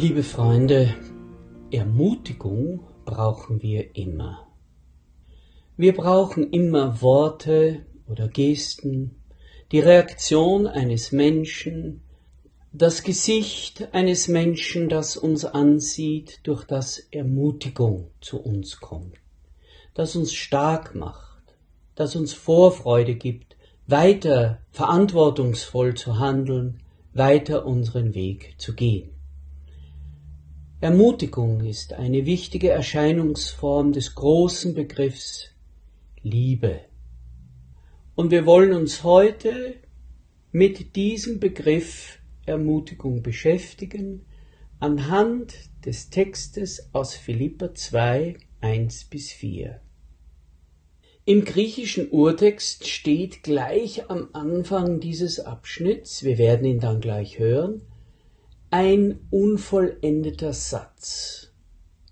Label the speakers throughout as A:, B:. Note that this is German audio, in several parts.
A: Liebe Freunde, Ermutigung brauchen wir immer. Wir brauchen immer Worte oder Gesten, die Reaktion eines Menschen, das Gesicht eines Menschen, das uns ansieht, durch das Ermutigung zu uns kommt, das uns stark macht, das uns Vorfreude gibt, weiter verantwortungsvoll zu handeln, weiter unseren Weg zu gehen. Ermutigung ist eine wichtige Erscheinungsform des großen Begriffs Liebe. Und wir wollen uns heute mit diesem Begriff Ermutigung beschäftigen anhand des Textes aus Philippa 2, 1 bis 4. Im griechischen Urtext steht gleich am Anfang dieses Abschnitts, wir werden ihn dann gleich hören, ein unvollendeter Satz.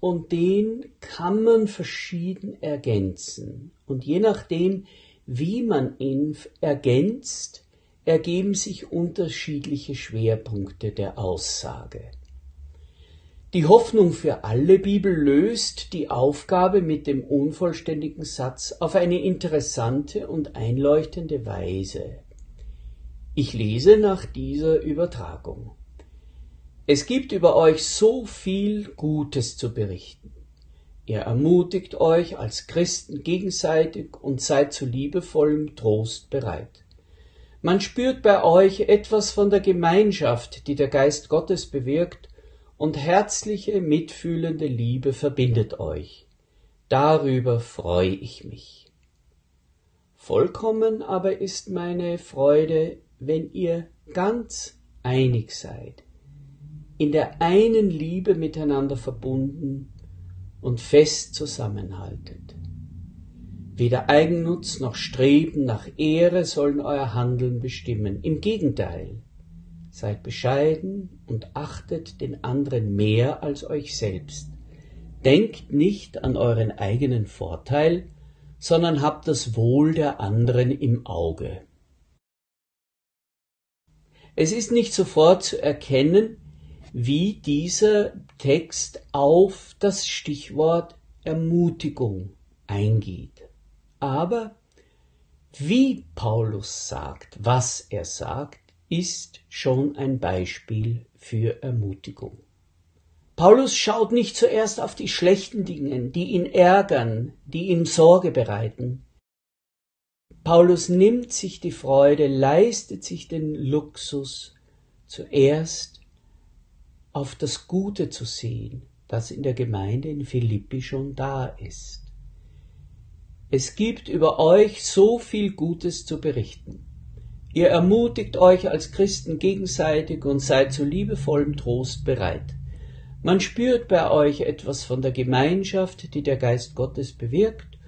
A: Und den kann man verschieden ergänzen. Und je nachdem, wie man ihn ergänzt, ergeben sich unterschiedliche Schwerpunkte der Aussage. Die Hoffnung für alle Bibel löst die Aufgabe mit dem unvollständigen Satz auf eine interessante und einleuchtende Weise. Ich lese nach dieser Übertragung. Es gibt über euch so viel Gutes zu berichten. Ihr ermutigt euch als Christen gegenseitig und seid zu liebevollem Trost bereit. Man spürt bei euch etwas von der Gemeinschaft, die der Geist Gottes bewirkt, und herzliche, mitfühlende Liebe verbindet euch. Darüber freue ich mich. Vollkommen aber ist meine Freude, wenn ihr ganz einig seid in der einen Liebe miteinander verbunden und fest zusammenhaltet. Weder Eigennutz noch Streben nach Ehre sollen euer Handeln bestimmen. Im Gegenteil, seid bescheiden und achtet den anderen mehr als euch selbst. Denkt nicht an euren eigenen Vorteil, sondern habt das Wohl der anderen im Auge. Es ist nicht sofort zu erkennen, wie dieser Text auf das Stichwort Ermutigung eingeht. Aber wie Paulus sagt, was er sagt, ist schon ein Beispiel für Ermutigung. Paulus schaut nicht zuerst auf die schlechten Dinge, die ihn ärgern, die ihm Sorge bereiten. Paulus nimmt sich die Freude, leistet sich den Luxus, zuerst auf das Gute zu sehen, das in der Gemeinde in Philippi schon da ist. Es gibt über euch so viel Gutes zu berichten. Ihr ermutigt euch als Christen gegenseitig und seid zu liebevollem Trost bereit. Man spürt bei euch etwas von der Gemeinschaft, die der Geist Gottes bewirkt,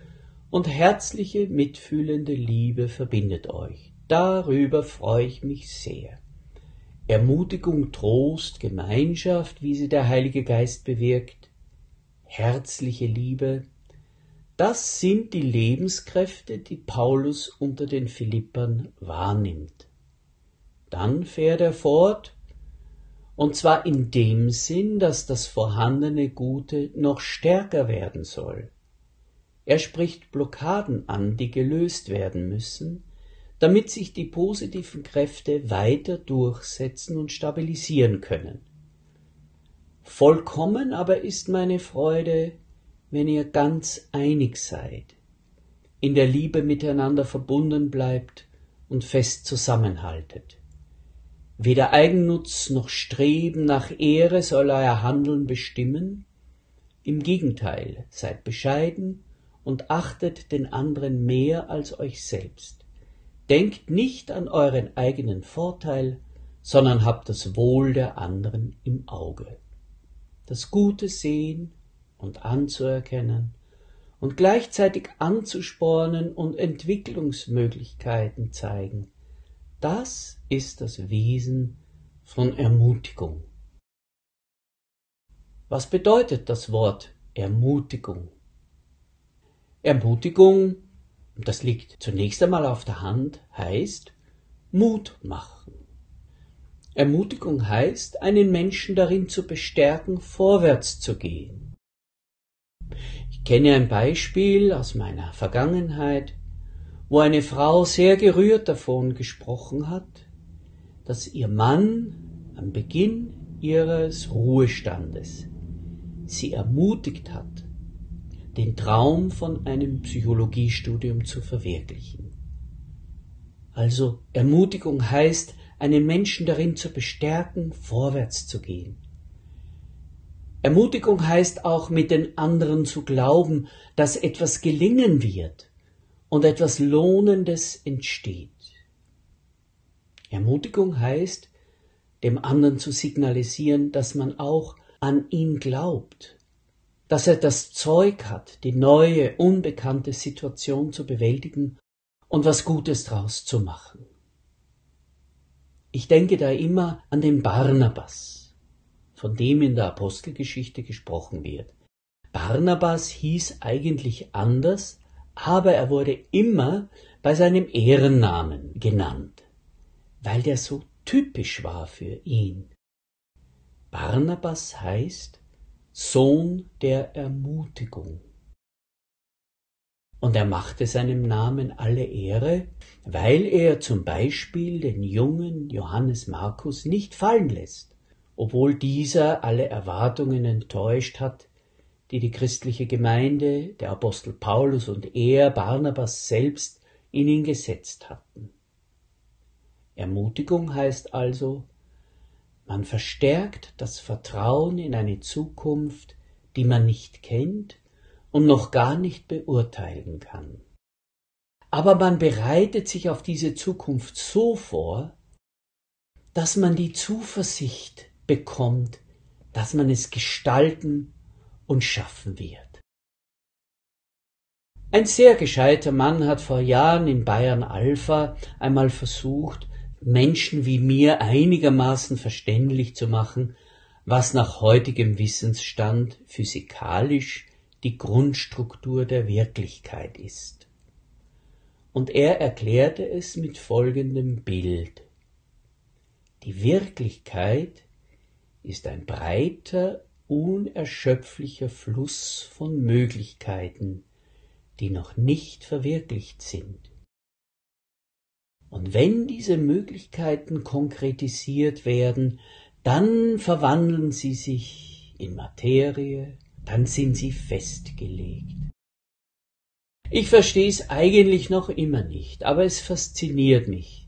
A: und herzliche, mitfühlende Liebe verbindet euch. Darüber freue ich mich sehr. Ermutigung, Trost, Gemeinschaft, wie sie der Heilige Geist bewirkt, herzliche Liebe, das sind die Lebenskräfte, die Paulus unter den Philippern wahrnimmt. Dann fährt er fort, und zwar in dem Sinn, dass das vorhandene Gute noch stärker werden soll. Er spricht Blockaden an, die gelöst werden müssen, damit sich die positiven Kräfte weiter durchsetzen und stabilisieren können. Vollkommen aber ist meine Freude, wenn ihr ganz einig seid, in der Liebe miteinander verbunden bleibt und fest zusammenhaltet. Weder Eigennutz noch Streben nach Ehre soll euer Handeln bestimmen, im Gegenteil, seid bescheiden und achtet den anderen mehr als euch selbst. Denkt nicht an euren eigenen Vorteil, sondern habt das Wohl der anderen im Auge. Das Gute sehen und anzuerkennen und gleichzeitig anzuspornen und Entwicklungsmöglichkeiten zeigen, das ist das Wesen von Ermutigung. Was bedeutet das Wort Ermutigung? Ermutigung das liegt zunächst einmal auf der Hand, heißt Mut machen. Ermutigung heißt, einen Menschen darin zu bestärken, vorwärts zu gehen. Ich kenne ein Beispiel aus meiner Vergangenheit, wo eine Frau sehr gerührt davon gesprochen hat, dass ihr Mann am Beginn ihres Ruhestandes sie ermutigt hat, den Traum von einem Psychologiestudium zu verwirklichen. Also Ermutigung heißt, einen Menschen darin zu bestärken, vorwärts zu gehen. Ermutigung heißt auch mit den anderen zu glauben, dass etwas gelingen wird und etwas Lohnendes entsteht. Ermutigung heißt, dem anderen zu signalisieren, dass man auch an ihn glaubt, dass er das Zeug hat, die neue, unbekannte Situation zu bewältigen und was Gutes draus zu machen. Ich denke da immer an den Barnabas, von dem in der Apostelgeschichte gesprochen wird. Barnabas hieß eigentlich anders, aber er wurde immer bei seinem Ehrennamen genannt, weil der so typisch war für ihn. Barnabas heißt Sohn der Ermutigung. Und er machte seinem Namen alle Ehre, weil er zum Beispiel den jungen Johannes Markus nicht fallen lässt, obwohl dieser alle Erwartungen enttäuscht hat, die die christliche Gemeinde, der Apostel Paulus und er, Barnabas selbst, in ihn gesetzt hatten. Ermutigung heißt also, man verstärkt das Vertrauen in eine Zukunft, die man nicht kennt und noch gar nicht beurteilen kann. Aber man bereitet sich auf diese Zukunft so vor, dass man die Zuversicht bekommt, dass man es gestalten und schaffen wird. Ein sehr gescheiter Mann hat vor Jahren in Bayern Alpha einmal versucht, Menschen wie mir einigermaßen verständlich zu machen, was nach heutigem Wissensstand physikalisch die Grundstruktur der Wirklichkeit ist. Und er erklärte es mit folgendem Bild. Die Wirklichkeit ist ein breiter, unerschöpflicher Fluss von Möglichkeiten, die noch nicht verwirklicht sind. Und wenn diese Möglichkeiten konkretisiert werden, dann verwandeln sie sich in Materie, dann sind sie festgelegt. Ich verstehe es eigentlich noch immer nicht, aber es fasziniert mich.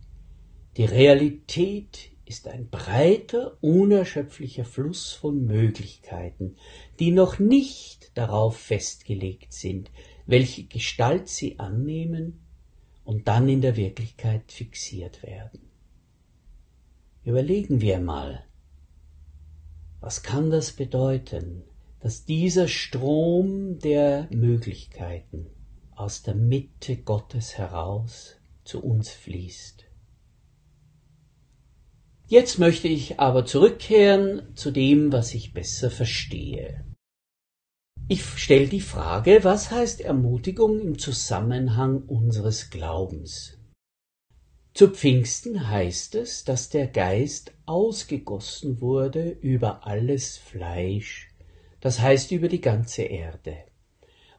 A: Die Realität ist ein breiter, unerschöpflicher Fluss von Möglichkeiten, die noch nicht darauf festgelegt sind, welche Gestalt sie annehmen und dann in der Wirklichkeit fixiert werden. Überlegen wir mal, was kann das bedeuten, dass dieser Strom der Möglichkeiten aus der Mitte Gottes heraus zu uns fließt. Jetzt möchte ich aber zurückkehren zu dem, was ich besser verstehe. Ich stelle die Frage, was heißt Ermutigung im Zusammenhang unseres Glaubens? Zu Pfingsten heißt es, dass der Geist ausgegossen wurde über alles Fleisch, das heißt über die ganze Erde.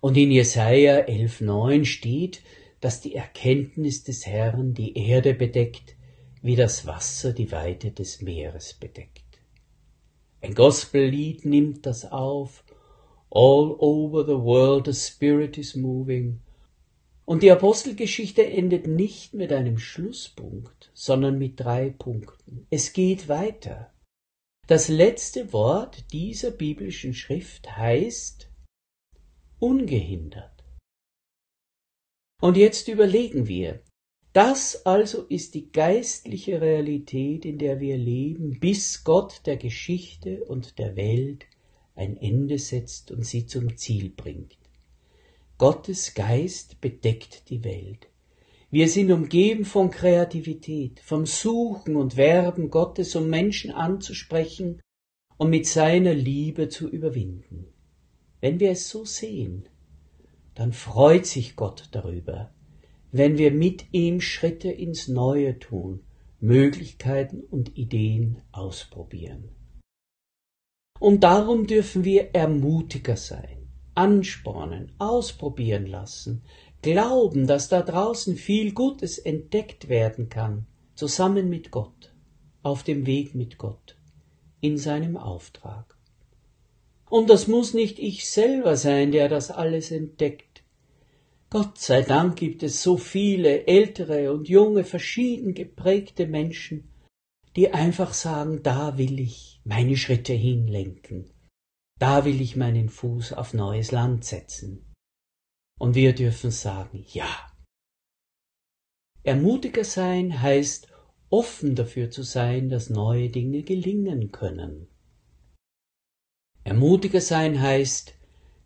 A: Und in Jesaja 11,9 steht, dass die Erkenntnis des Herrn die Erde bedeckt, wie das Wasser die Weite des Meeres bedeckt. Ein Gospellied nimmt das auf All over the world the Spirit is moving. Und die Apostelgeschichte endet nicht mit einem Schlusspunkt, sondern mit drei Punkten. Es geht weiter. Das letzte Wort dieser biblischen Schrift heißt ungehindert. Und jetzt überlegen wir, das also ist die geistliche Realität, in der wir leben, bis Gott der Geschichte und der Welt ein Ende setzt und sie zum Ziel bringt. Gottes Geist bedeckt die Welt. Wir sind umgeben von Kreativität, vom Suchen und Werben Gottes, um Menschen anzusprechen und mit seiner Liebe zu überwinden. Wenn wir es so sehen, dann freut sich Gott darüber, wenn wir mit ihm Schritte ins Neue tun, Möglichkeiten und Ideen ausprobieren. Und darum dürfen wir Ermutiger sein, anspornen, ausprobieren lassen, glauben, dass da draußen viel Gutes entdeckt werden kann, zusammen mit Gott, auf dem Weg mit Gott, in seinem Auftrag. Und das muss nicht ich selber sein, der das alles entdeckt. Gott sei Dank gibt es so viele ältere und junge, verschieden geprägte Menschen, die einfach sagen, da will ich meine Schritte hinlenken, da will ich meinen Fuß auf neues Land setzen. Und wir dürfen sagen, ja. Ermutiger sein heißt, offen dafür zu sein, dass neue Dinge gelingen können. Ermutiger sein heißt,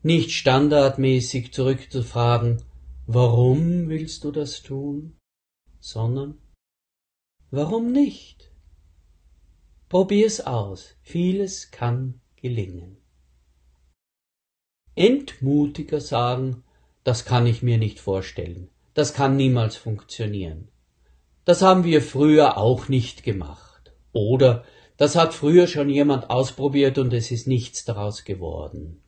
A: nicht standardmäßig zurückzufragen, warum willst du das tun, sondern warum nicht? Probier's aus, vieles kann gelingen. Entmutiger sagen, das kann ich mir nicht vorstellen, das kann niemals funktionieren. Das haben wir früher auch nicht gemacht. Oder das hat früher schon jemand ausprobiert und es ist nichts daraus geworden.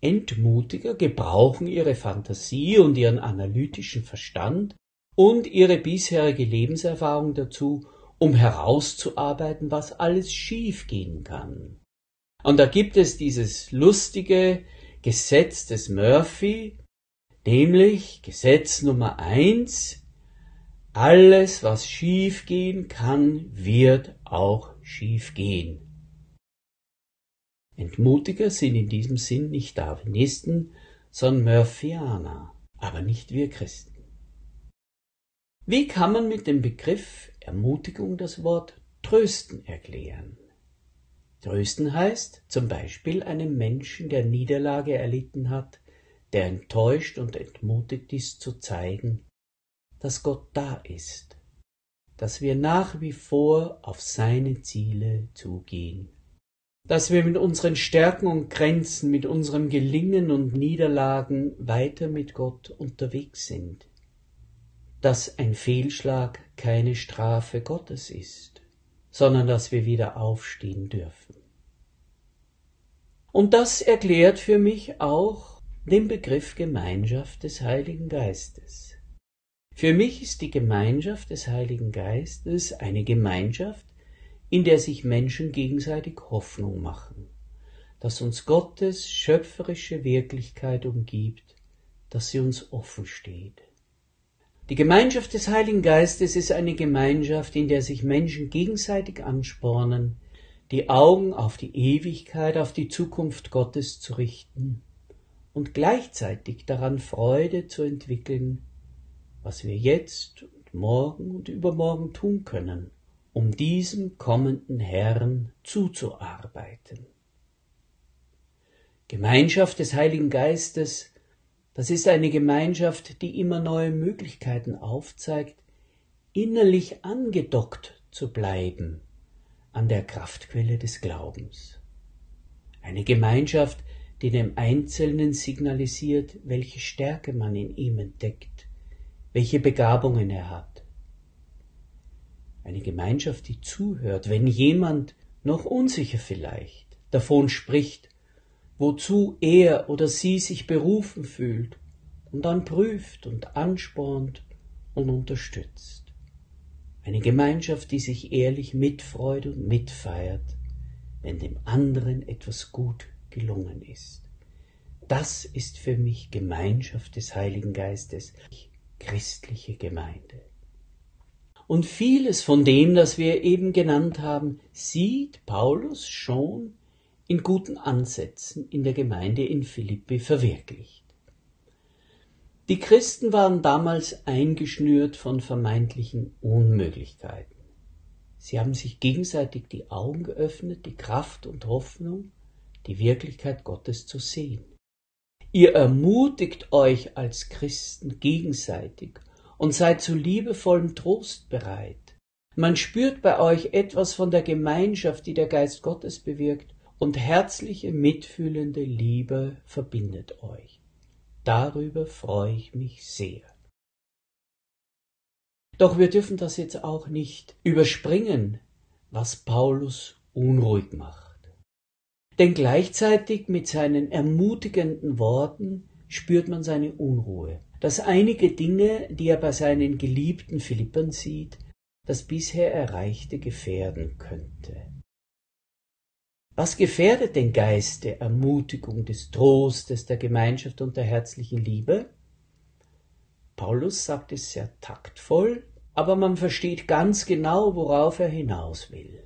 A: Entmutiger gebrauchen ihre Fantasie und ihren analytischen Verstand und ihre bisherige Lebenserfahrung dazu, um herauszuarbeiten, was alles schiefgehen kann. Und da gibt es dieses lustige Gesetz des Murphy, nämlich Gesetz Nummer eins, alles, was schiefgehen kann, wird auch schiefgehen. Entmutiger sind in diesem Sinn nicht Darwinisten, sondern Murphyaner, aber nicht wir Christen. Wie kann man mit dem Begriff Ermutigung das Wort trösten erklären? Trösten heißt zum Beispiel einem Menschen, der Niederlage erlitten hat, der enttäuscht und entmutigt ist, zu zeigen, dass Gott da ist, dass wir nach wie vor auf seine Ziele zugehen, dass wir mit unseren Stärken und Grenzen, mit unserem Gelingen und Niederlagen weiter mit Gott unterwegs sind, dass ein Fehlschlag keine Strafe Gottes ist, sondern dass wir wieder aufstehen dürfen. Und das erklärt für mich auch den Begriff Gemeinschaft des Heiligen Geistes. Für mich ist die Gemeinschaft des Heiligen Geistes eine Gemeinschaft, in der sich Menschen gegenseitig Hoffnung machen, dass uns Gottes schöpferische Wirklichkeit umgibt, dass sie uns offen steht. Die Gemeinschaft des Heiligen Geistes ist eine Gemeinschaft, in der sich Menschen gegenseitig anspornen, die Augen auf die Ewigkeit, auf die Zukunft Gottes zu richten und gleichzeitig daran Freude zu entwickeln, was wir jetzt und morgen und übermorgen tun können, um diesem kommenden Herrn zuzuarbeiten. Gemeinschaft des Heiligen Geistes, das ist eine Gemeinschaft, die immer neue Möglichkeiten aufzeigt, innerlich angedockt zu bleiben an der Kraftquelle des Glaubens. Eine Gemeinschaft, die dem Einzelnen signalisiert, welche Stärke man in ihm entdeckt, welche Begabungen er hat. Eine Gemeinschaft, die zuhört, wenn jemand noch unsicher vielleicht davon spricht, wozu er oder sie sich berufen fühlt und dann prüft und anspornt und unterstützt. Eine Gemeinschaft, die sich ehrlich mitfreut und mitfeiert, wenn dem anderen etwas gut gelungen ist. Das ist für mich Gemeinschaft des Heiligen Geistes christliche Gemeinde. Und vieles von dem, das wir eben genannt haben, sieht Paulus schon in guten Ansätzen in der Gemeinde in Philippi verwirklicht. Die Christen waren damals eingeschnürt von vermeintlichen Unmöglichkeiten. Sie haben sich gegenseitig die Augen geöffnet, die Kraft und Hoffnung, die Wirklichkeit Gottes zu sehen. Ihr ermutigt euch als Christen gegenseitig und seid zu liebevollem Trost bereit. Man spürt bei euch etwas von der Gemeinschaft, die der Geist Gottes bewirkt, und herzliche, mitfühlende Liebe verbindet euch. Darüber freue ich mich sehr. Doch wir dürfen das jetzt auch nicht überspringen, was Paulus unruhig macht. Denn gleichzeitig mit seinen ermutigenden Worten spürt man seine Unruhe, dass einige Dinge, die er bei seinen geliebten Philippern sieht, das bisher Erreichte gefährden könnte. Was gefährdet den Geist der Ermutigung, des Trostes, der Gemeinschaft und der herzlichen Liebe? Paulus sagt es sehr taktvoll, aber man versteht ganz genau, worauf er hinaus will.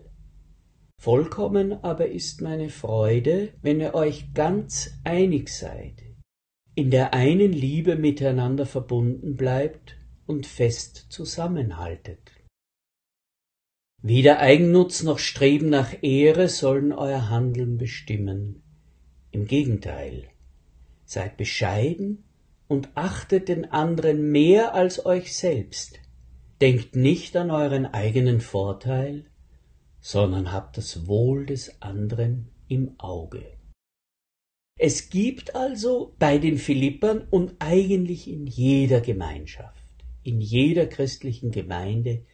A: Vollkommen aber ist meine Freude, wenn ihr euch ganz einig seid, in der einen Liebe miteinander verbunden bleibt und fest zusammenhaltet. Weder Eigennutz noch Streben nach Ehre sollen euer Handeln bestimmen. Im Gegenteil, seid bescheiden und achtet den anderen mehr als euch selbst. Denkt nicht an euren eigenen Vorteil, sondern habt das Wohl des anderen im Auge. Es gibt also bei den Philippern und eigentlich in jeder Gemeinschaft, in jeder christlichen Gemeinde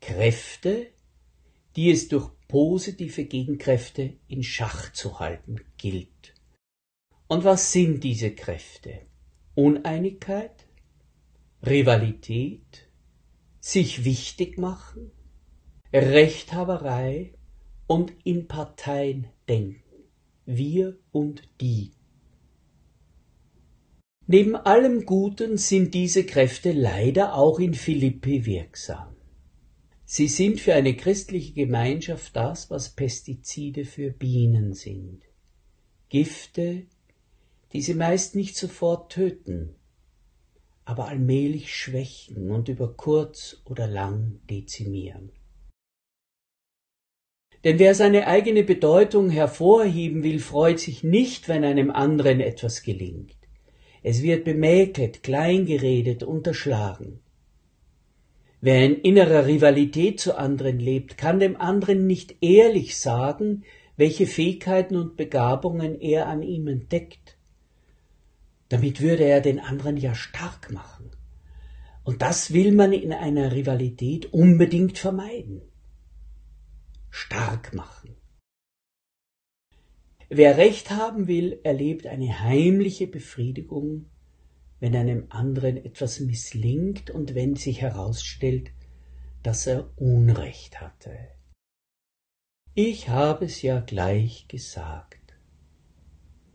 A: Kräfte, die es durch positive Gegenkräfte in Schach zu halten gilt. Und was sind diese Kräfte? Uneinigkeit, Rivalität, sich wichtig machen, Rechthaberei und in Parteien denken, wir und die. Neben allem Guten sind diese Kräfte leider auch in Philippi wirksam. Sie sind für eine christliche Gemeinschaft das, was Pestizide für Bienen sind. Gifte, die sie meist nicht sofort töten, aber allmählich schwächen und über kurz oder lang dezimieren. Denn wer seine eigene Bedeutung hervorheben will, freut sich nicht, wenn einem anderen etwas gelingt. Es wird bemäkelt, kleingeredet, unterschlagen. Wer in innerer Rivalität zu anderen lebt, kann dem anderen nicht ehrlich sagen, welche Fähigkeiten und Begabungen er an ihm entdeckt. Damit würde er den anderen ja stark machen. Und das will man in einer Rivalität unbedingt vermeiden. Stark machen. Wer Recht haben will, erlebt eine heimliche Befriedigung wenn einem anderen etwas misslingt und wenn sich herausstellt, dass er Unrecht hatte. Ich habe es ja gleich gesagt.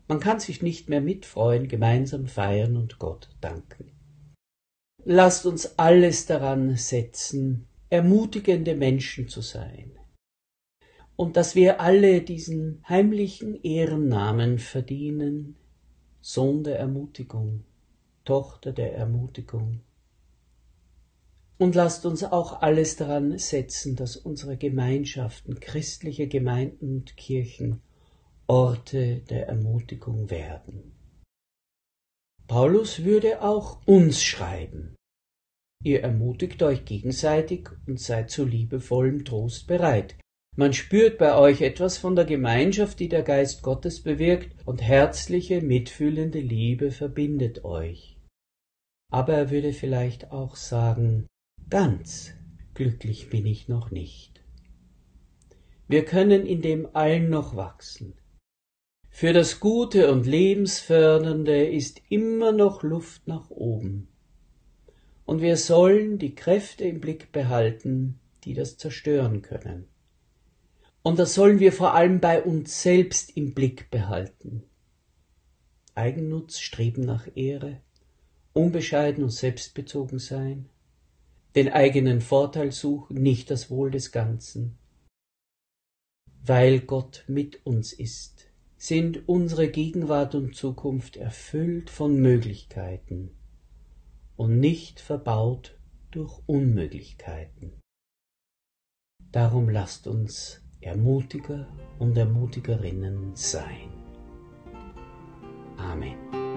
A: Man kann sich nicht mehr mitfreuen, gemeinsam feiern und Gott danken. Lasst uns alles daran setzen, ermutigende Menschen zu sein. Und dass wir alle diesen heimlichen Ehrennamen verdienen, Sohn der Ermutigung. Tochter der Ermutigung. Und lasst uns auch alles daran setzen, dass unsere Gemeinschaften, christliche Gemeinden und Kirchen Orte der Ermutigung werden. Paulus würde auch uns schreiben. Ihr ermutigt euch gegenseitig und seid zu liebevollem Trost bereit. Man spürt bei euch etwas von der Gemeinschaft, die der Geist Gottes bewirkt, und herzliche, mitfühlende Liebe verbindet euch aber er würde vielleicht auch sagen, ganz glücklich bin ich noch nicht. Wir können in dem allen noch wachsen. Für das Gute und Lebensfördernde ist immer noch Luft nach oben. Und wir sollen die Kräfte im Blick behalten, die das zerstören können. Und das sollen wir vor allem bei uns selbst im Blick behalten. Eigennutz, Streben nach Ehre, unbescheiden und selbstbezogen sein, den eigenen Vorteil suchen, nicht das Wohl des Ganzen. Weil Gott mit uns ist, sind unsere Gegenwart und Zukunft erfüllt von Möglichkeiten und nicht verbaut durch Unmöglichkeiten. Darum lasst uns Ermutiger und Ermutigerinnen sein. Amen.